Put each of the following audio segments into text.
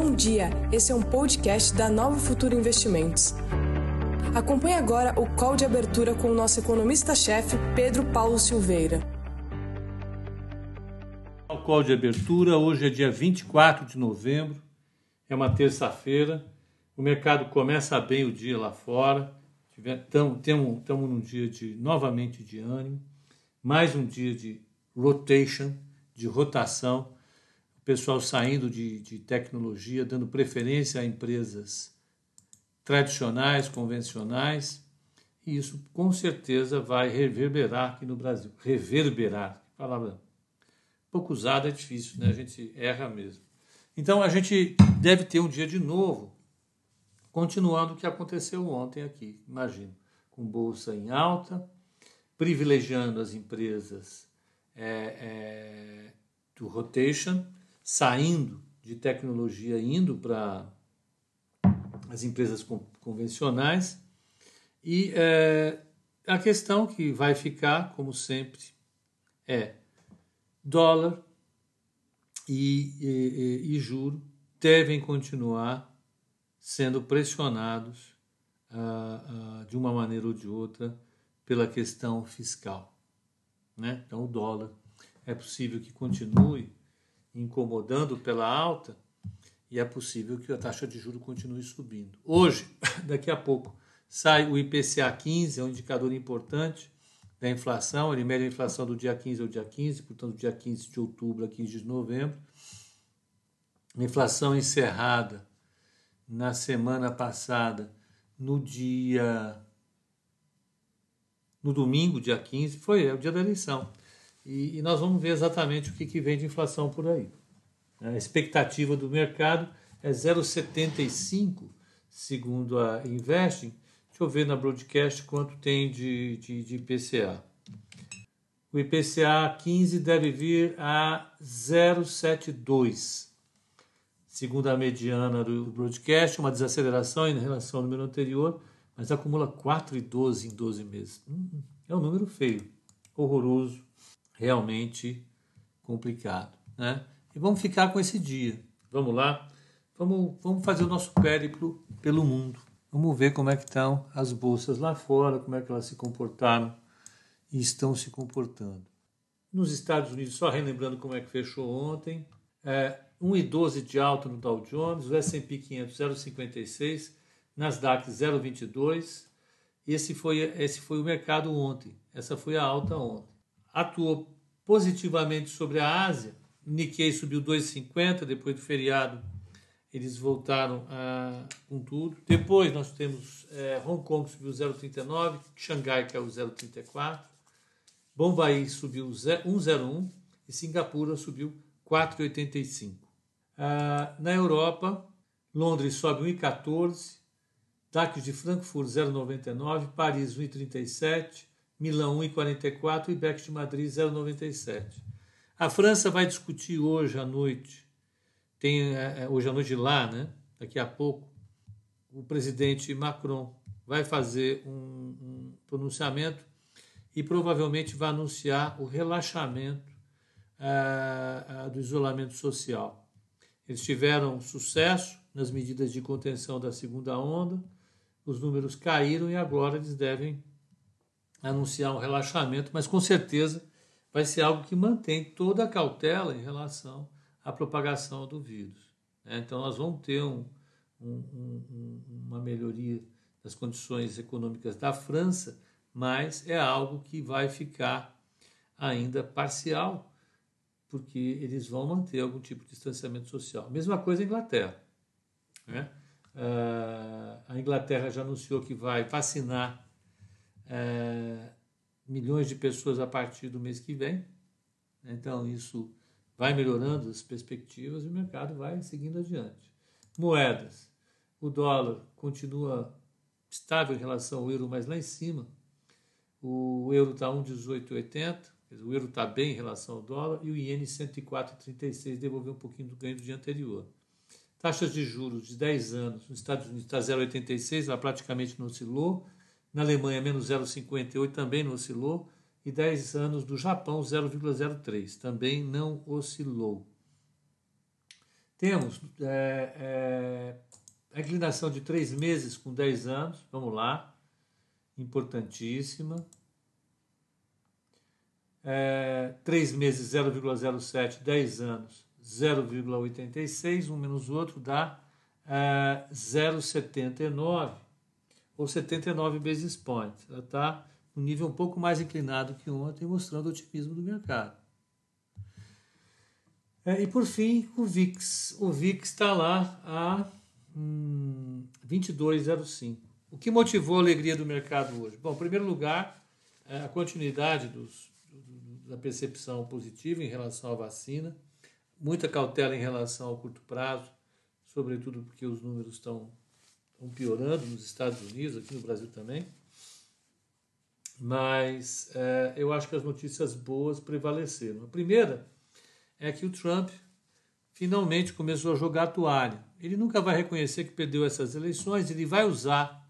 Bom dia, esse é um podcast da Nova Futuro Investimentos. Acompanhe agora o call de abertura com o nosso economista-chefe, Pedro Paulo Silveira. O call de abertura, hoje é dia 24 de novembro, é uma terça-feira, o mercado começa bem o dia lá fora, estamos num dia de novamente de ânimo, mais um dia de rotation, de rotação, pessoal saindo de, de tecnologia, dando preferência a empresas tradicionais, convencionais, e isso com certeza vai reverberar aqui no Brasil. Reverberar, palavra pouco usada é difícil, né? A gente erra mesmo. Então a gente deve ter um dia de novo, continuando o que aconteceu ontem aqui, imagino, com bolsa em alta, privilegiando as empresas é, é, do rotation, saindo de tecnologia, indo para as empresas convencionais. E é, a questão que vai ficar, como sempre, é dólar e, e, e juro devem continuar sendo pressionados uh, uh, de uma maneira ou de outra pela questão fiscal. Né? Então, o dólar é possível que continue incomodando pela alta e é possível que a taxa de juro continue subindo. Hoje, daqui a pouco, sai o IPCA 15, é um indicador importante da inflação, ele mede a inflação do dia 15 ao dia 15, portanto, dia 15 de outubro a 15 de novembro. Inflação encerrada na semana passada, no dia. no domingo, dia 15, foi é o dia da eleição. E, e nós vamos ver exatamente o que, que vem de inflação por aí. A expectativa do mercado é 0,75, segundo a Investing. Deixa eu ver na broadcast quanto tem de, de, de IPCA. O IPCA 15 deve vir a 0,72. Segundo a mediana do broadcast, uma desaceleração em relação ao número anterior, mas acumula 4,12 em 12 meses. Hum, é um número feio, horroroso, realmente complicado. Né? E vamos ficar com esse dia. Vamos lá? Vamos, vamos fazer o nosso périplo pelo mundo. Vamos ver como é que estão as bolsas lá fora, como é que elas se comportaram e estão se comportando. Nos Estados Unidos, só relembrando como é que fechou ontem, é, 1,12 de alta no Dow Jones, o S&P 500 0,56, Nasdaq 0,22. Esse foi, esse foi o mercado ontem, essa foi a alta ontem. Atuou positivamente sobre a Ásia, Nikkei subiu 2,50 depois do feriado. Eles voltaram a, com tudo. Depois nós temos é, Hong Kong subiu 0,39, Xangai caiu 0,34, Bombaí subiu 1,01 e Singapura subiu 4,85. Ah, na Europa, Londres sobe 1,14, DAX de Frankfurt 0,99, Paris 1,37, Milão 1,44 e Beck de Madrid 0,97. A França vai discutir hoje à noite, tem é, é, hoje à noite lá, né? Daqui a pouco, o presidente Macron vai fazer um, um pronunciamento e provavelmente vai anunciar o relaxamento uh, do isolamento social. Eles tiveram sucesso nas medidas de contenção da segunda onda, os números caíram e agora eles devem anunciar um relaxamento, mas com certeza vai ser algo que mantém toda a cautela em relação à propagação do vírus. Né? Então, nós vamos ter um, um, um, uma melhoria das condições econômicas da França, mas é algo que vai ficar ainda parcial, porque eles vão manter algum tipo de distanciamento social. Mesma coisa a Inglaterra. Né? Uh, a Inglaterra já anunciou que vai vacinar uh, milhões de pessoas a partir do mês que vem. Então, isso vai melhorando as perspectivas e o mercado vai seguindo adiante. Moedas. O dólar continua estável em relação ao euro, mas lá em cima. O euro está 1,1880, o euro está bem em relação ao dólar, e o iene 104,36 devolveu um pouquinho do ganho do dia anterior. Taxas de juros de 10 anos nos Estados Unidos está 0,86, ela praticamente não oscilou. Na Alemanha, menos 0,58, também não oscilou. E 10 anos do Japão, 0,03, também não oscilou. Temos é, é, a inclinação de três meses com 10 anos, vamos lá, importantíssima. É, 3 meses 0,07, 10 anos 0,86, um menos o outro dá é, 0,79 ou 79 basis points. Ela está um nível um pouco mais inclinado que ontem, mostrando o otimismo do mercado. É, e por fim, o VIX. O VIX está lá a hum, 22,05. O que motivou a alegria do mercado hoje? Bom, em primeiro lugar, é a continuidade dos, da percepção positiva em relação à vacina, muita cautela em relação ao curto prazo, sobretudo porque os números estão, estão piorando nos Estados Unidos, aqui no Brasil também. Mas é, eu acho que as notícias boas prevaleceram. A primeira é que o Trump finalmente começou a jogar toalha. Ele nunca vai reconhecer que perdeu essas eleições, ele vai usar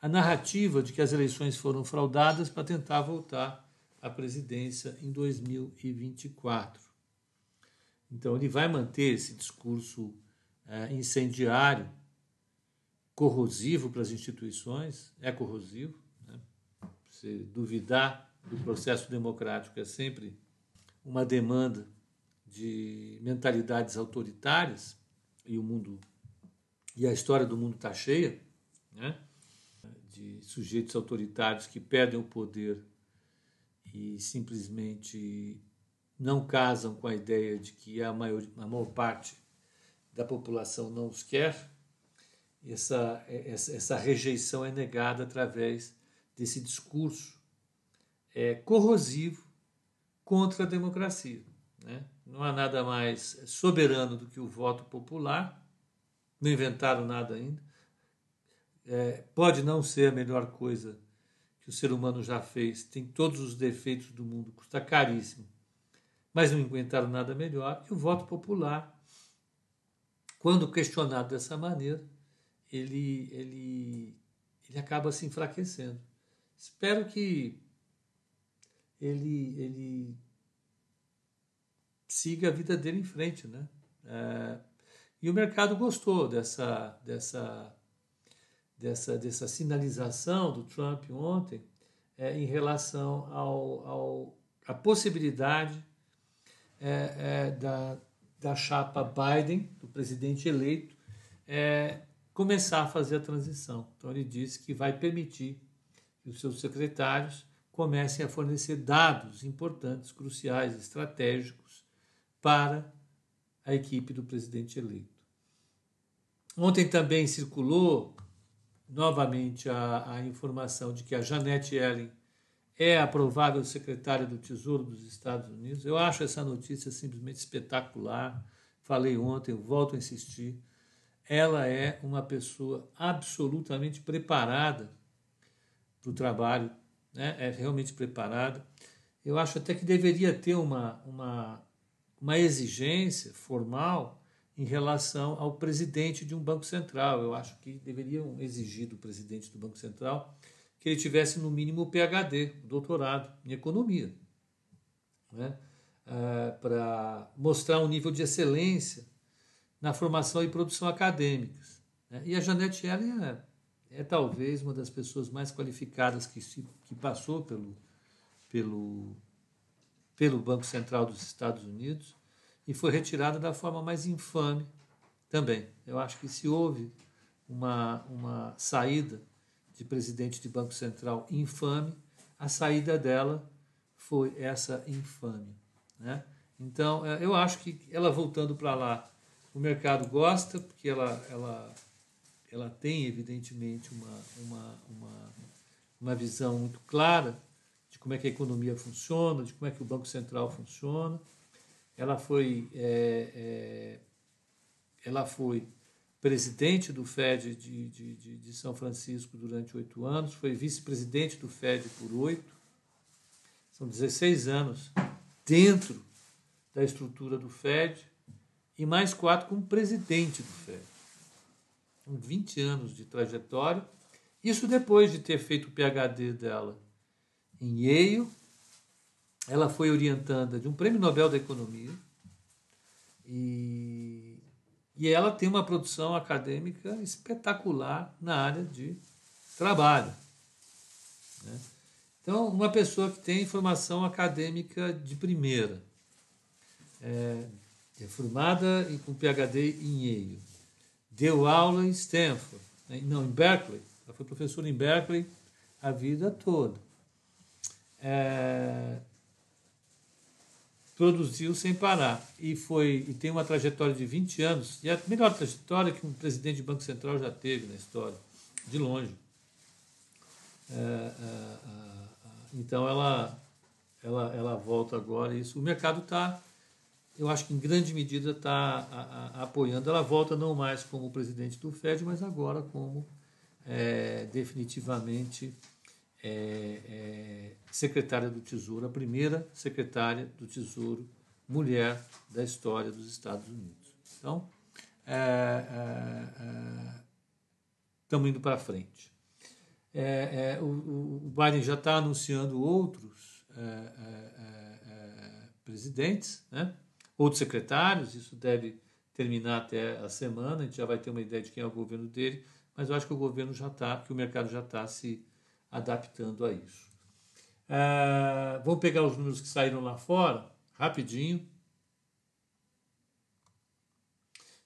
a narrativa de que as eleições foram fraudadas para tentar voltar à presidência em 2024. Então, ele vai manter esse discurso é, incendiário, corrosivo para as instituições, é corrosivo. Né? Se duvidar do processo democrático é sempre uma demanda de mentalidades autoritárias e o mundo e a história do mundo está cheia, né? de sujeitos autoritários que perdem o poder e simplesmente não casam com a ideia de que a maior, a maior parte da população não os quer. Essa, essa, essa rejeição é negada através desse discurso é, corrosivo contra a democracia. Né? Não há nada mais soberano do que o voto popular. Não inventaram nada ainda. É, pode não ser a melhor coisa que o ser humano já fez, tem todos os defeitos do mundo, custa caríssimo, mas não inventaram nada melhor. E o voto popular, quando questionado dessa maneira, ele, ele, ele acaba se enfraquecendo. Espero que ele, ele siga a vida dele em frente, né? É, e o mercado gostou dessa, dessa, dessa, dessa sinalização do Trump ontem é, em relação ao, ao a possibilidade é, é, da, da chapa Biden, do presidente eleito, é, começar a fazer a transição. Então ele disse que vai permitir que os seus secretários comecem a fornecer dados importantes, cruciais, estratégicos para a equipe do presidente eleito. Ontem também circulou novamente a, a informação de que a Janete Yellen é a provável secretária do Tesouro dos Estados Unidos. Eu acho essa notícia simplesmente espetacular. Falei ontem, volto a insistir. Ela é uma pessoa absolutamente preparada para o trabalho, né? é realmente preparada. Eu acho até que deveria ter uma, uma uma exigência formal em relação ao presidente de um banco central. Eu acho que deveriam exigir do presidente do Banco Central que ele tivesse no mínimo o PhD, o doutorado em economia, né? É, para mostrar um nível de excelência na formação e produção acadêmicas. Né? E a Janete Yellen é, é, talvez uma das pessoas mais qualificadas que, se, que passou pelo, pelo, pelo Banco Central dos Estados Unidos e foi retirada da forma mais infame também. Eu acho que se houve uma, uma saída de presidente de Banco Central infame, a saída dela foi essa infame. Né? Então, é, eu acho que ela voltando para lá, o mercado gosta, porque ela, ela, ela tem, evidentemente, uma, uma, uma, uma visão muito clara como é que a economia funciona, de como é que o Banco Central funciona. Ela foi, é, é, ela foi presidente do FED de, de, de, de São Francisco durante oito anos, foi vice-presidente do FED por oito. São 16 anos dentro da estrutura do FED e mais quatro como presidente do FED. São 20 anos de trajetória. Isso depois de ter feito o PhD dela em Yale. Ela foi orientanda de um prêmio Nobel da Economia e E ela tem uma produção acadêmica espetacular na área de trabalho. Né? Então, uma pessoa que tem formação acadêmica de primeira, é, é formada com PhD em Yale, deu aula em Stanford, né? não, em Berkeley, ela foi professora em Berkeley a vida toda. É, produziu sem parar e foi e tem uma trajetória de 20 anos e é a melhor trajetória que um presidente de banco central já teve na história de longe é, é, é então ela ela ela volta agora isso o mercado está eu acho que em grande medida está apoiando ela volta não mais como presidente do Fed mas agora como é, definitivamente é, é, secretária do Tesouro, a primeira secretária do Tesouro mulher da história dos Estados Unidos. Então, estamos é, é, é indo para frente. É, o, o, Biden já está anunciando outros presidentes, né? Outros secretários, isso deve terminar até a semana, a gente já vai ter uma ideia de quem é o governo dele, mas eu acho que o governo já está, que o mercado já está se adaptando a isso. Uh, vamos pegar os números que saíram lá fora, rapidinho.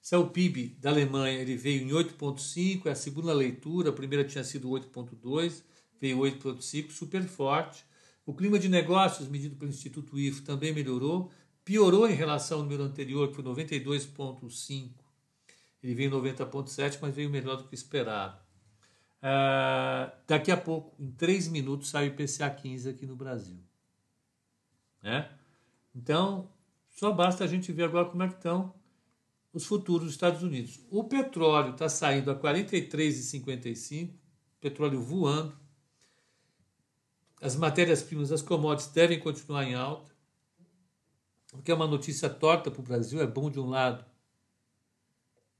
Esse é o PIB da Alemanha, ele veio em 8,5, é a segunda leitura, a primeira tinha sido 8,2, veio 8,5, super forte. O clima de negócios, medido pelo Instituto IFO, também melhorou, piorou em relação ao número anterior, que foi 92,5, ele veio em 90,7, mas veio melhor do que esperado. Uh, daqui a pouco, em três minutos, sai o IPCA 15 aqui no Brasil. Né? Então, só basta a gente ver agora como é que estão os futuros dos Estados Unidos. O petróleo está saindo a 43,55, petróleo voando. As matérias-primas, as commodities devem continuar em alta, o que é uma notícia torta para o Brasil, é bom de um lado,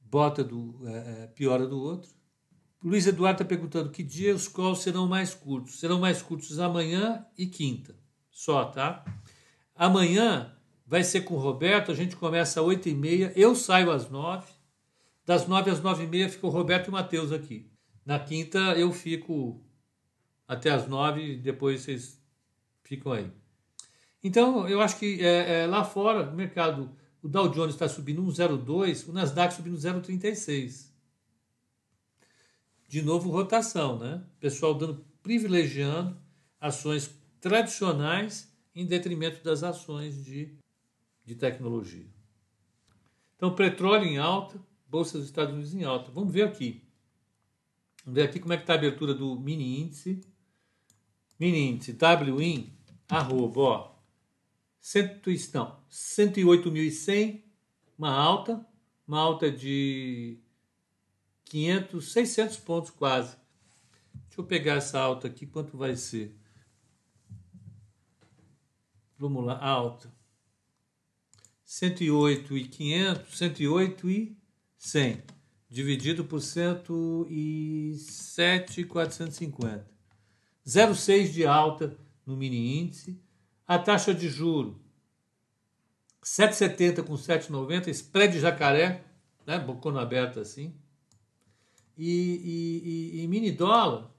bota do é, piora do outro. Luiz Eduardo está perguntando que dia os calls serão mais curtos. Serão mais curtos amanhã e quinta. Só, tá? Amanhã vai ser com o Roberto, a gente começa às 8h30, eu saio às 9 Das 9 às 9h30 fica o Roberto e o Matheus aqui. Na quinta eu fico até às 9 e depois vocês ficam aí. Então, eu acho que é, é, lá fora, o mercado, o Dow Jones está subindo 1,02, o Nasdaq subindo 0,36 de novo rotação, né? Pessoal dando privilegiando ações tradicionais em detrimento das ações de, de tecnologia. Então, petróleo em alta, bolsa dos Estados Unidos em alta. Vamos ver aqui. Vamos ver aqui como é que está a abertura do mini índice. Mini índice WIN, arroba, ó, cento, não, 108.100, uma alta, uma alta de 500, 600 pontos quase. Deixa eu pegar essa alta aqui, quanto vai ser? Vamos lá, alta. 108 e 500, 108 e 100, dividido por 107,450. 0,6 de alta no mini índice. A taxa de juro 7,70 com 7,90, spread jacaré, né, bocona aberta assim e, e, e, mini dólar,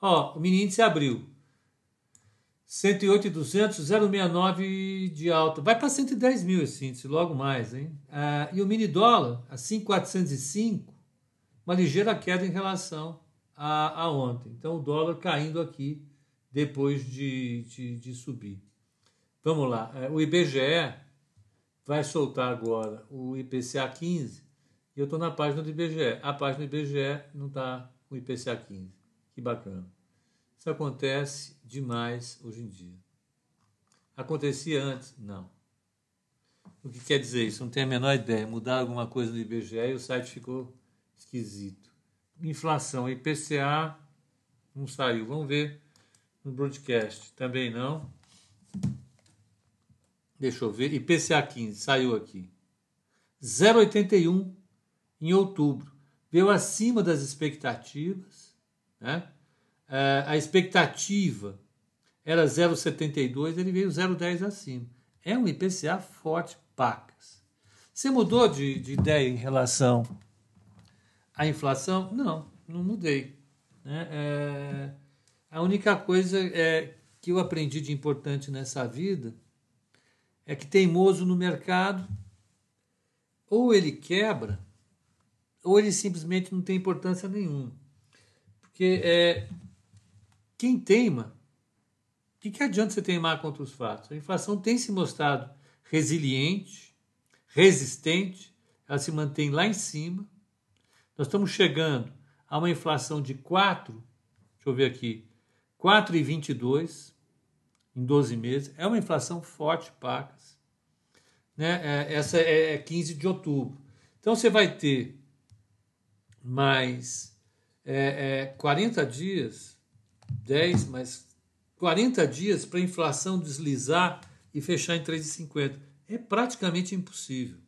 ó, o mini índice abriu. 108,200, 0,69 de alta. Vai para 110 mil esse índice, logo mais. Hein? Ah, e o mini dólar, a 5,405, uma ligeira queda em relação a, a, ontem. Então o dólar caindo aqui depois de, de, de subir. Vamos lá, é, o IBGE vai soltar agora o IPCA 15 e eu estou na página do IBGE. A página do IBGE não está com IPCA 15. Que bacana. Isso acontece demais hoje em dia. Acontecia antes? Não. O que quer dizer isso? Não tenho a menor ideia. Mudar alguma coisa no IBGE e o site ficou esquisito. Inflação, IPCA não saiu. Vamos ver no broadcast. Também não. Deixa eu ver. IPCA 15 saiu aqui. 0,81 em outubro. Veio acima das expectativas. Né? É, a expectativa era 0,72, ele veio 0,10 acima. É um IPCA forte, pacas. Você mudou de, de ideia em relação à inflação? Não, não mudei. Né? É, a única coisa é, que eu aprendi de importante nessa vida é que teimoso no mercado, ou ele quebra, ou ele simplesmente não tem importância nenhuma. Porque é, quem teima, o que, que adianta você teimar contra os fatos? A inflação tem se mostrado resiliente, resistente, ela se mantém lá em cima. Nós estamos chegando a uma inflação de 4, deixa eu ver aqui, 4,22 em 12 meses. É uma inflação forte, pacas. Né? É, essa é 15 é de outubro. Então você vai ter mais é, é, 40 dias, 10, mais 40 dias para a inflação deslizar e fechar em 3,50. É praticamente impossível.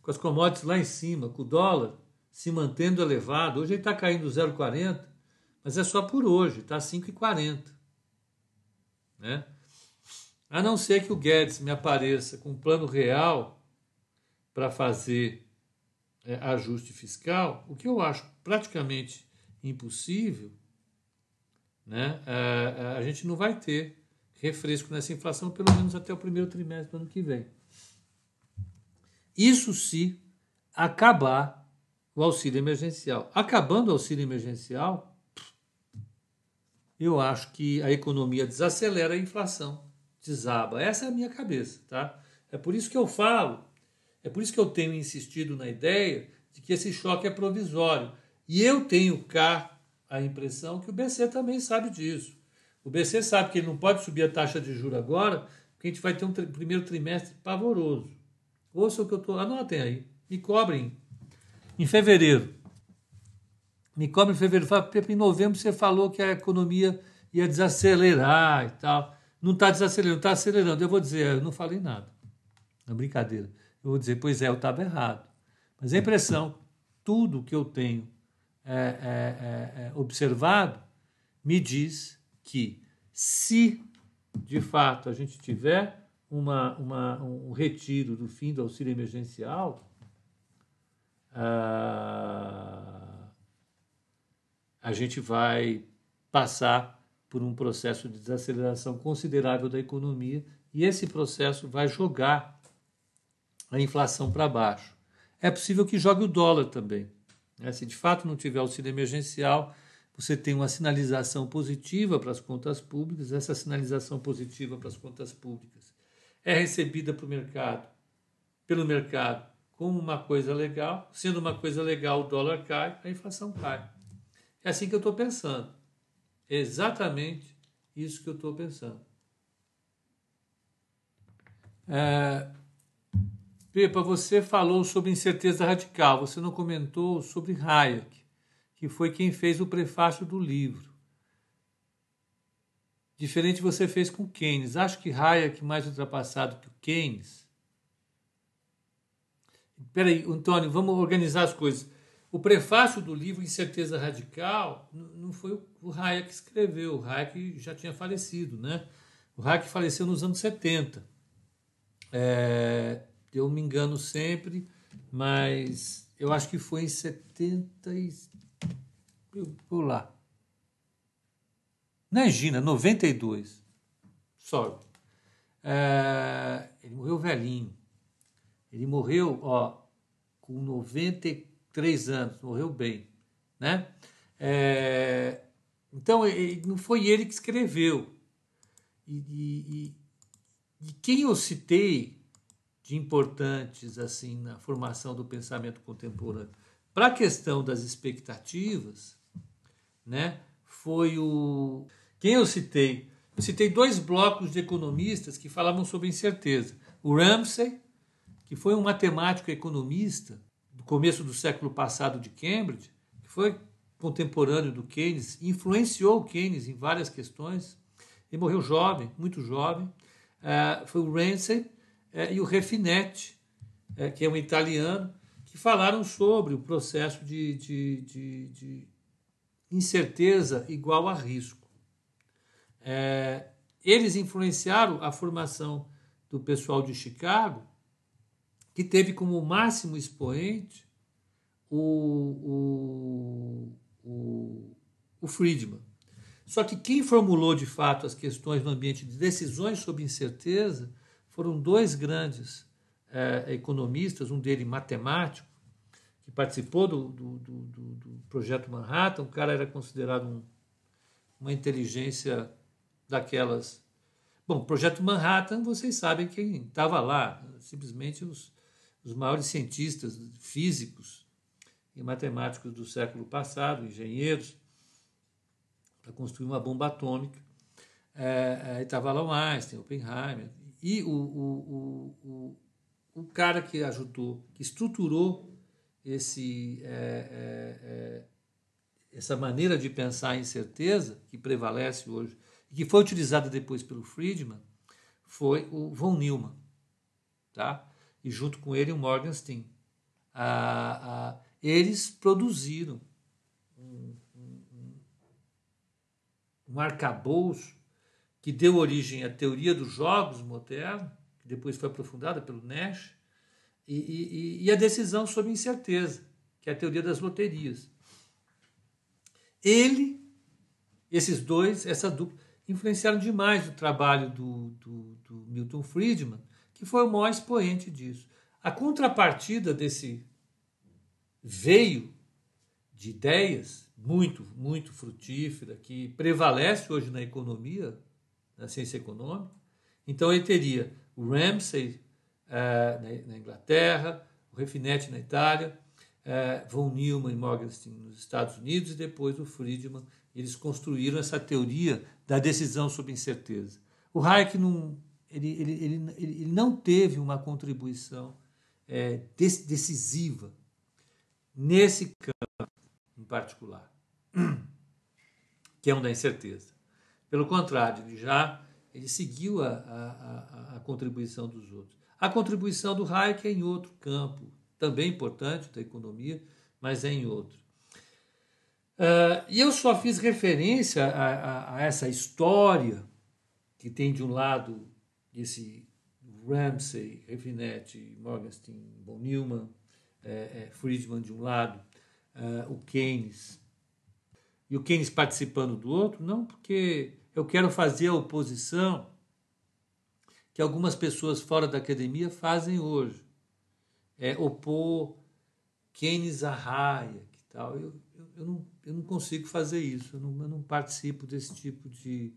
Com as commodities lá em cima, com o dólar se mantendo elevado, hoje ele está caindo 0,40, mas é só por hoje, está 5,40. Né? A não ser que o Guedes me apareça com um plano real para fazer é, ajuste fiscal, o que eu acho praticamente impossível, né, a, a gente não vai ter refresco nessa inflação, pelo menos até o primeiro trimestre do ano que vem. Isso se acabar o auxílio emergencial. Acabando o auxílio emergencial, eu acho que a economia desacelera a inflação, desaba. Essa é a minha cabeça, tá? É por isso que eu falo, é por isso que eu tenho insistido na ideia de que esse choque é provisório. E eu tenho cá a impressão que o BC também sabe disso. O BC sabe que ele não pode subir a taxa de juros agora, porque a gente vai ter um primeiro trimestre pavoroso. Ouça o que eu estou. Anotem aí. Me cobrem em fevereiro. Me cobrem em fevereiro. Fala, em novembro você falou que a economia ia desacelerar e tal. Não está desacelerando, está acelerando. Eu vou dizer, eu não falei nada. É brincadeira. Eu vou dizer, pois é, eu estava errado. Mas a impressão, tudo que eu tenho é, é, é, é, observado me diz que se de fato a gente tiver uma, uma, um retiro do fim do auxílio emergencial, ah, a gente vai passar por um processo de desaceleração considerável da economia e esse processo vai jogar a inflação para baixo. É possível que jogue o dólar também. Né? Se de fato não tiver auxílio emergencial, você tem uma sinalização positiva para as contas públicas. Essa sinalização positiva para as contas públicas é recebida para o mercado, pelo mercado como uma coisa legal. Sendo uma coisa legal, o dólar cai, a inflação cai. É assim que eu estou pensando. É exatamente isso que eu estou pensando. É, Pepa, você falou sobre incerteza radical, você não comentou sobre Hayek, que foi quem fez o prefácio do livro. Diferente você fez com Keynes. Acho que Hayek mais ultrapassado que o Keynes. Peraí, Antônio, vamos organizar as coisas. O prefácio do livro Incerteza Radical não foi o Hayek que escreveu, o Hayek já tinha falecido, né? O Hayek faleceu nos anos 70. É, eu me engano sempre, mas eu acho que foi em 70 e... Eu vou lá. Na Gina, 92. Sorry. É, ele morreu velhinho. Ele morreu, ó, com 93 anos, morreu bem, né? É, então, não foi ele que escreveu. E, e, e quem eu citei de importantes assim na formação do pensamento contemporâneo. Para a questão das expectativas, né, foi o quem eu citei. Eu citei dois blocos de economistas que falavam sobre incerteza. O Ramsey, que foi um matemático economista do começo do século passado de Cambridge, que foi contemporâneo do Keynes, influenciou Keynes em várias questões. Ele morreu jovem, muito jovem. Uh, foi o Ramsey, é, e o Refinetti, é, que é um italiano, que falaram sobre o processo de, de, de, de incerteza igual a risco. É, eles influenciaram a formação do pessoal de Chicago que teve como máximo expoente o, o, o, o Friedman. Só que quem formulou de fato as questões no ambiente de decisões sob incerteza foram dois grandes é, economistas, um deles matemático, que participou do, do, do, do, projeto Manhattan. O cara era considerado um, uma inteligência daquelas. Bom, projeto Manhattan, vocês sabem quem estava lá, simplesmente os, os maiores cientistas físicos e matemáticos do século passado, engenheiros, para construir uma bomba atômica. É, é, estava lá o Einstein, Oppenheimer, e o, o, o, o, cara que ajudou, que estruturou esse, é, é, é, essa maneira de pensar a incerteza que prevalece hoje e que foi utilizada depois pelo Friedman foi o von Neumann, tá? E junto com ele o Morgenstern. Ah, ah, eles produziram um, um, um arcabouço que deu origem à teoria dos jogos modernos, que depois foi aprofundada pelo Nash, e, e, e a decisão sobre incerteza, que é a teoria das loterias. Ele, esses dois, essa dupla, influenciaram demais o trabalho do, do, do Milton Friedman, que foi o maior expoente disso. A contrapartida desse veio de ideias muito, muito frutífera, que prevalece hoje na economia, na ciência econômica. Então ele teria o Ramsey uh, na, na, Inglaterra, o Refinetti na Itália, uh, von Neumann e Morgenstern nos Estados Unidos e depois o Friedman. Eles construíram essa teoria da decisão sob incerteza. O Hayek não, ele, ele, ele, ele não teve uma contribuição é, decisiva nesse campo em particular, que é um da incerteza. Pelo contrário, ele já ele seguiu a, a, a, a contribuição dos outros. A contribuição do Hayek é em outro campo, também importante da economia, mas é em outro. Uh, e eu só fiz referência a, a, a, essa história que tem de um lado esse Ramsey, Refinetti, Morgenstern, von Neumann, é, é, Friedman de um lado, uh, o Keynes, e o Keynes participando do outro, não porque eu quero fazer a oposição que algumas pessoas fora da academia fazem hoje. É opor Keynes a Hayek e tal. Eu, eu, eu, não, eu não consigo fazer isso, eu não, eu não participo desse tipo de,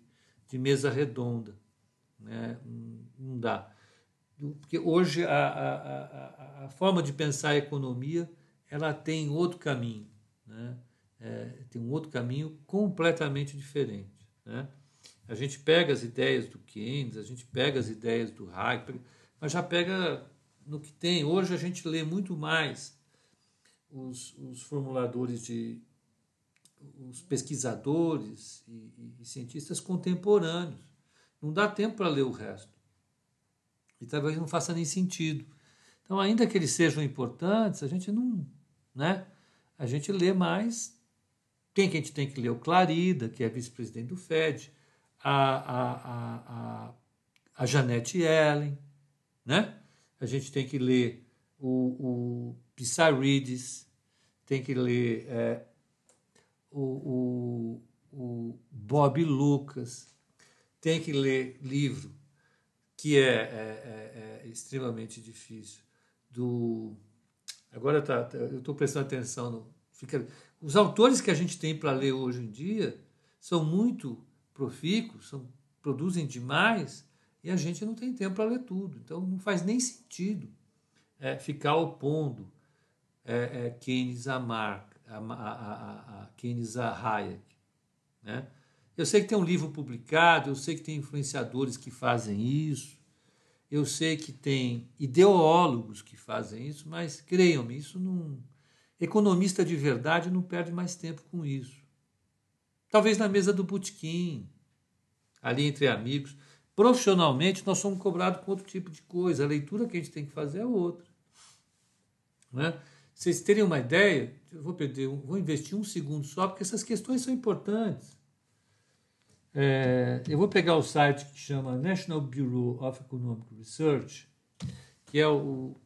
de mesa redonda. Né? Não dá. Porque hoje a, a, a, a forma de pensar a economia ela tem outro caminho. Né? É, tem um outro caminho completamente diferente. Né? A gente pega as ideias do Keynes, a gente pega as ideias do Hayek, mas já pega no que tem. Hoje a gente lê muito mais os, os formuladores de. os pesquisadores e, e, e cientistas contemporâneos. Não dá tempo para ler o resto. E talvez não faça nem sentido. Então, ainda que eles sejam importantes, a gente não. Né? A gente lê mais. Quem que a gente tem que ler? O Clarida, que é vice-presidente do FED a, a, a, a Janete Ellen, né? A gente tem que ler o, o Pissarides, tem que ler é, o, o, o Bob Lucas, tem que ler livro que é, é, é, é extremamente difícil do agora tá, tá eu estou prestando atenção no fica, os autores que a gente tem para ler hoje em dia são muito profícuos, são, produzem demais e a gente não tem tempo para ler tudo. Então não faz nem sentido é, ficar opondo é, é, Keynes a, Mark, a, a, a, a Keynes a Hayek. Né? Eu sei que tem um livro publicado, eu sei que tem influenciadores que fazem isso, eu sei que tem ideólogos que fazem isso, mas creiam-me, isso não. Economista de verdade não perde mais tempo com isso. Talvez na mesa do botequim, ali entre amigos. Profissionalmente, nós somos cobrados com outro tipo de coisa. A leitura que a gente tem que fazer é outra. Né? Vocês terem uma ideia, eu vou, perder, vou investir um segundo só, porque essas questões são importantes. É, eu vou pegar o site que chama National Bureau of Economic Research, que é o,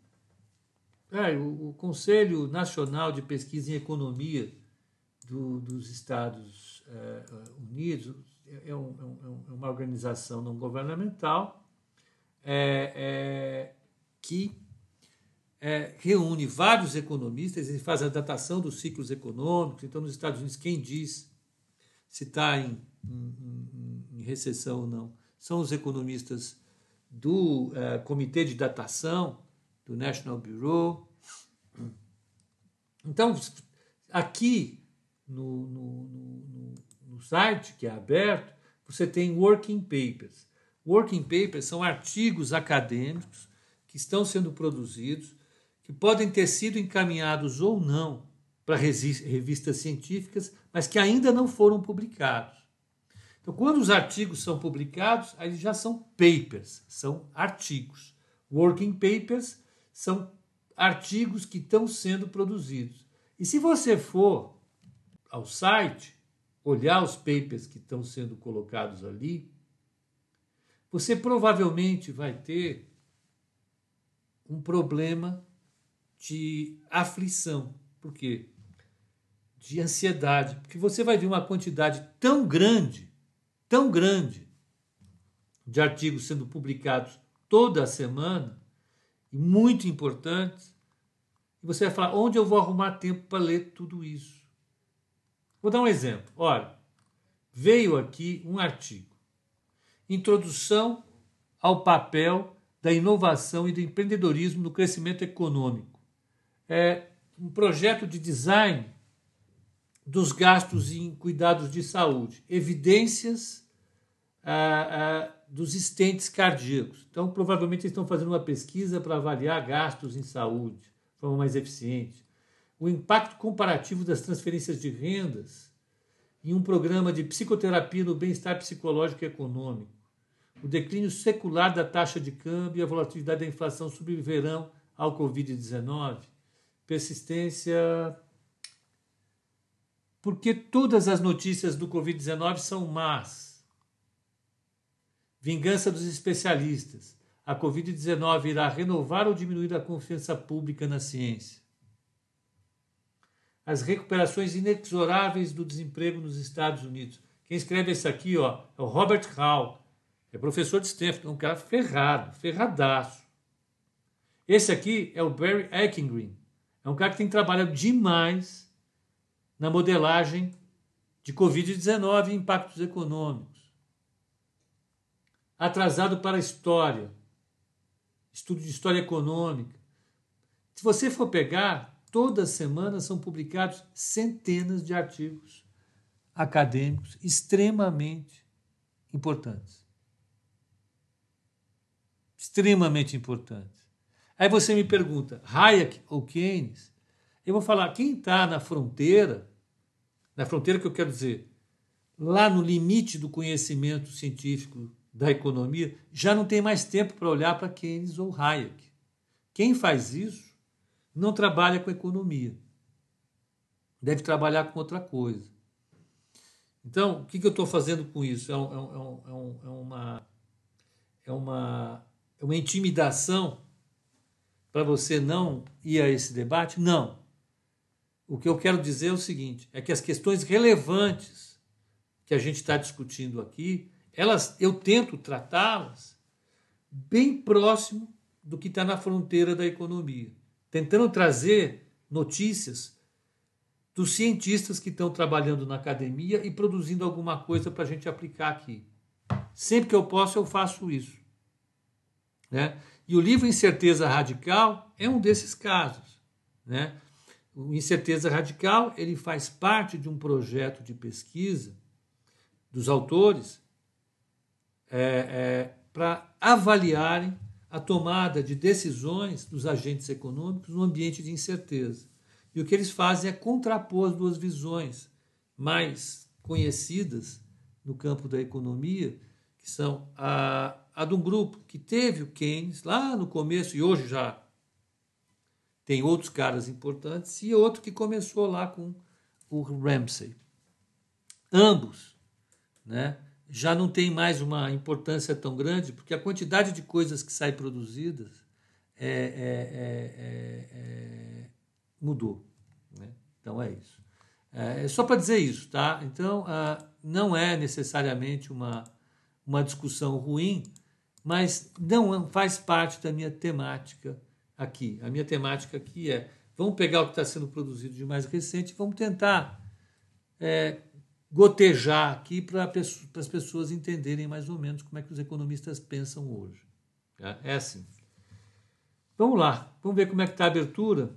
é, o, o, Conselho Nacional de Pesquisa em Economia do, dos Estados é, Unidos é, um, é, um, é, uma organização não governamental é, que reúne vários economistas e faz a datação dos ciclos econômicos. Então, nos Estados Unidos, quem diz se está em, em, em, recessão ou não são os economistas do Comitê de Datação do National Bureau. Então, aqui no, no, no, no site, que é aberto, você tem working papers. Working papers são artigos acadêmicos que estão sendo produzidos, que podem ter sido encaminhados ou não para revistas científicas, mas que ainda não foram publicados. Então, quando os artigos são publicados, aí já são papers, são artigos. Working papers são artigos que estão sendo produzidos. E se você for ao site, olhar os papers que estão sendo colocados ali, você provavelmente vai ter um problema de aflição. Por quê? De ansiedade. Porque você vai ver uma quantidade tão grande, tão grande, de artigos sendo publicados toda semana, e muito importantes. E você vai falar: onde eu vou arrumar tempo para ler tudo isso? Vou dar um exemplo. Olha, veio aqui um artigo: Introdução ao papel da inovação e do empreendedorismo no crescimento econômico. É um projeto de design dos gastos em cuidados de saúde, evidências ah, ah, dos estentes cardíacos. Então, provavelmente, eles estão fazendo uma pesquisa para avaliar gastos em saúde de forma mais eficiente. O impacto comparativo das transferências de rendas em um programa de psicoterapia no bem-estar psicológico e econômico. O declínio secular da taxa de câmbio e a volatilidade da inflação sobreviverão ao Covid-19. Persistência. Porque todas as notícias do Covid-19 são más Vingança dos especialistas. A Covid-19 irá renovar ou diminuir a confiança pública na ciência. As recuperações inexoráveis do desemprego nos Estados Unidos. Quem escreve isso aqui ó, é o Robert Hall, é professor de Stanford, um cara ferrado, ferradaço. Esse aqui é o Barry Eichengreen, é um cara que tem trabalhado demais na modelagem de Covid-19 e impactos econômicos atrasado para a história, estudo de história econômica. Se você for pegar, toda semana são publicados centenas de artigos acadêmicos extremamente importantes. Extremamente importantes. Aí você me pergunta, Hayek ou Keynes? Eu vou falar, quem está na fronteira, na fronteira que eu quero dizer, lá no limite do conhecimento científico da economia já não tem mais tempo para olhar para Keynes ou Hayek. Quem faz isso não trabalha com economia. Deve trabalhar com outra coisa. Então, o que, eu estou fazendo com isso? É, um, é, um, é, uma, é, uma, é uma intimidação para você não ir a esse debate? Não. O que eu quero dizer é o seguinte: é que as questões relevantes que a gente está discutindo aqui elas, eu tento tratá-las bem próximo do que está na fronteira da economia, tentando trazer notícias dos cientistas que estão trabalhando na academia e produzindo alguma coisa para a gente aplicar aqui. Sempre que eu posso, eu faço isso. Né? E o livro Incerteza Radical é um desses casos. Né? Incerteza Radical ele faz parte de um projeto de pesquisa dos autores é, é, para avaliarem a tomada de decisões dos agentes econômicos no ambiente de incerteza. E o que eles fazem é contrapor as duas visões mais conhecidas no campo da economia, que são a, a de um grupo que teve o Keynes lá no começo e hoje já tem outros caras importantes, e outro que começou lá com o Ramsey. Ambos né, já não tem mais uma importância tão grande, porque a quantidade de coisas que saem produzidas é, é, é, mudou. Né? Então é isso. É, é só para dizer isso, tá? Então ah, não é necessariamente uma, uma discussão ruim, mas não faz parte da minha temática aqui. A minha temática aqui é vamos pegar o que está sendo produzido de mais recente e vamos tentar é, gotejar aqui para as pessoas entenderem mais ou menos como é que os economistas pensam hoje. Tá? É assim. Vamos lá, vamos ver como é que está a abertura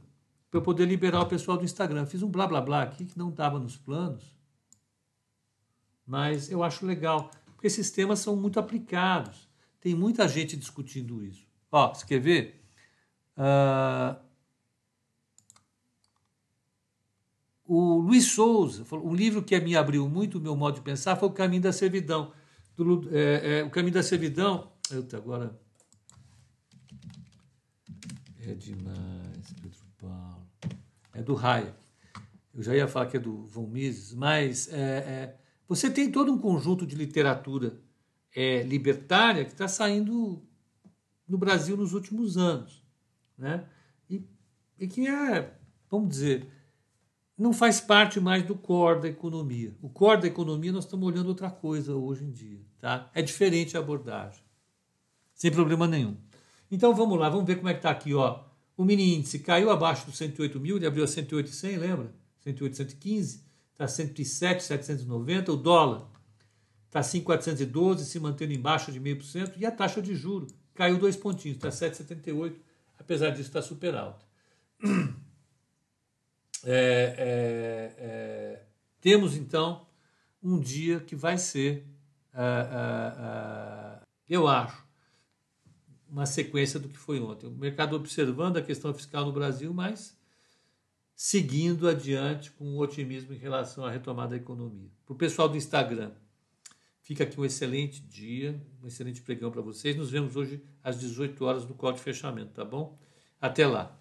para eu poder liberar o pessoal do Instagram. Fiz um blá blá blá aqui que não estava nos planos, mas eu acho legal, porque esses temas são muito aplicados. Tem muita gente discutindo isso. Ó, você quer ver? Uh, o Luiz Souza, um livro que me abriu muito o meu modo de pensar foi O Caminho da Servidão. Do, é, é, o Caminho da Servidão. Agora. É demais, Pedro Paulo. É do Hayek. Eu já ia falar que é do Von Mises, mas é, é, você tem todo um conjunto de literatura é, libertária que está saindo no Brasil nos últimos anos. Né? E, e que é, vamos dizer, não faz parte mais do core da economia. O core da economia nós estamos olhando outra coisa hoje em dia. Tá? É diferente a abordagem. Sem problema nenhum. Então vamos lá, vamos ver como é que está aqui. Ó. O mini índice caiu abaixo dos 108 mil, ele abriu a 108,100, lembra? 108,115, está 107,790. O dólar está 5,412, se mantendo em baixa de 0,5%. E a taxa de juro caiu dois pontinhos, está 7,78, apesar disso está super alta. É, é, é, temos então um dia que vai ser, é, é, é, eu acho, uma sequência do que foi ontem. O mercado observando a questão fiscal no Brasil, mas seguindo adiante com otimismo em relação à retomada da economia. Para o pessoal do Instagram, fica aqui um excelente dia, um excelente pregão para vocês. Nos vemos hoje às 18 horas no código de fechamento, tá bom? Até lá.